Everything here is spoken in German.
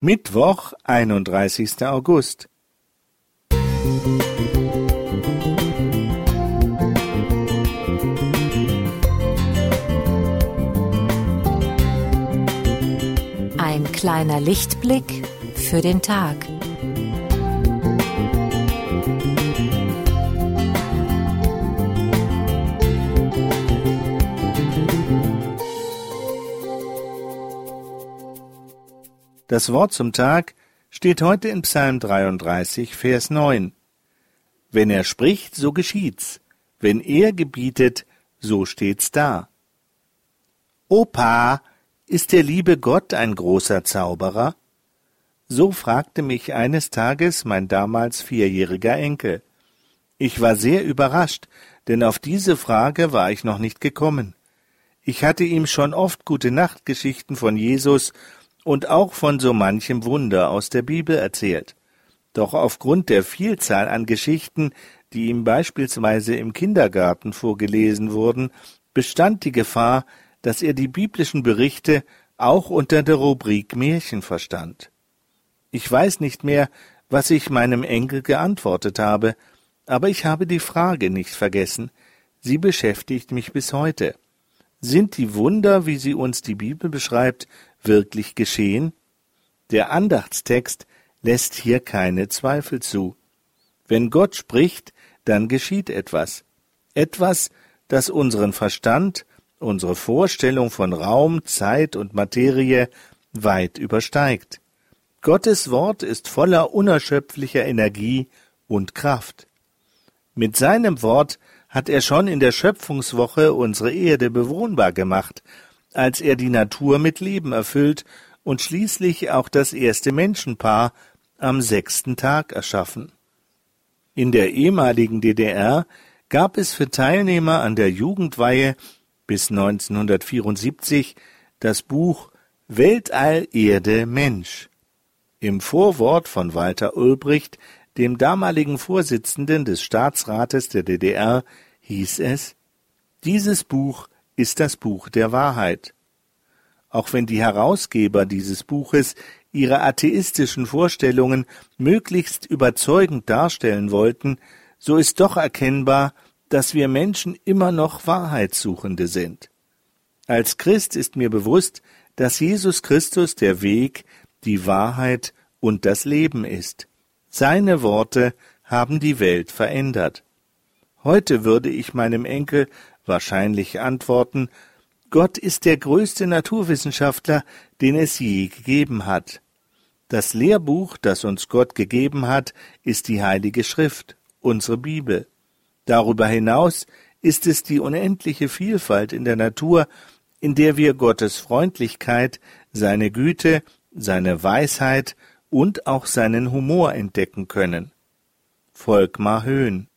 Mittwoch, einunddreißigster August. Ein kleiner Lichtblick für den Tag. Das Wort zum Tag steht heute in Psalm 33, Vers 9. Wenn er spricht, so geschieht's. Wenn er gebietet, so steht's da. Opa, ist der liebe Gott ein großer Zauberer? So fragte mich eines Tages mein damals vierjähriger Enkel. Ich war sehr überrascht, denn auf diese Frage war ich noch nicht gekommen. Ich hatte ihm schon oft gute Nachtgeschichten von Jesus und auch von so manchem Wunder aus der Bibel erzählt. Doch aufgrund der Vielzahl an Geschichten, die ihm beispielsweise im Kindergarten vorgelesen wurden, bestand die Gefahr, dass er die biblischen Berichte auch unter der Rubrik Märchen verstand. Ich weiß nicht mehr, was ich meinem Enkel geantwortet habe, aber ich habe die Frage nicht vergessen. Sie beschäftigt mich bis heute. Sind die Wunder, wie sie uns die Bibel beschreibt, wirklich geschehen? Der Andachtstext lässt hier keine Zweifel zu. Wenn Gott spricht, dann geschieht etwas. Etwas, das unseren Verstand, unsere Vorstellung von Raum, Zeit und Materie weit übersteigt. Gottes Wort ist voller unerschöpflicher Energie und Kraft. Mit seinem Wort hat er schon in der Schöpfungswoche unsere Erde bewohnbar gemacht als er die Natur mit Leben erfüllt und schließlich auch das erste Menschenpaar am sechsten Tag erschaffen. In der ehemaligen DDR gab es für Teilnehmer an der Jugendweihe bis 1974 das Buch Weltall Erde Mensch. Im Vorwort von Walter Ulbricht, dem damaligen Vorsitzenden des Staatsrates der DDR, hieß es Dieses Buch ist das Buch der Wahrheit. Auch wenn die Herausgeber dieses Buches ihre atheistischen Vorstellungen möglichst überzeugend darstellen wollten, so ist doch erkennbar, dass wir Menschen immer noch Wahrheitssuchende sind. Als Christ ist mir bewusst, dass Jesus Christus der Weg, die Wahrheit und das Leben ist. Seine Worte haben die Welt verändert. Heute würde ich meinem Enkel wahrscheinlich antworten, Gott ist der größte Naturwissenschaftler, den es je gegeben hat. Das Lehrbuch, das uns Gott gegeben hat, ist die Heilige Schrift, unsere Bibel. Darüber hinaus ist es die unendliche Vielfalt in der Natur, in der wir Gottes Freundlichkeit, seine Güte, seine Weisheit und auch seinen Humor entdecken können. Volkmar Höhn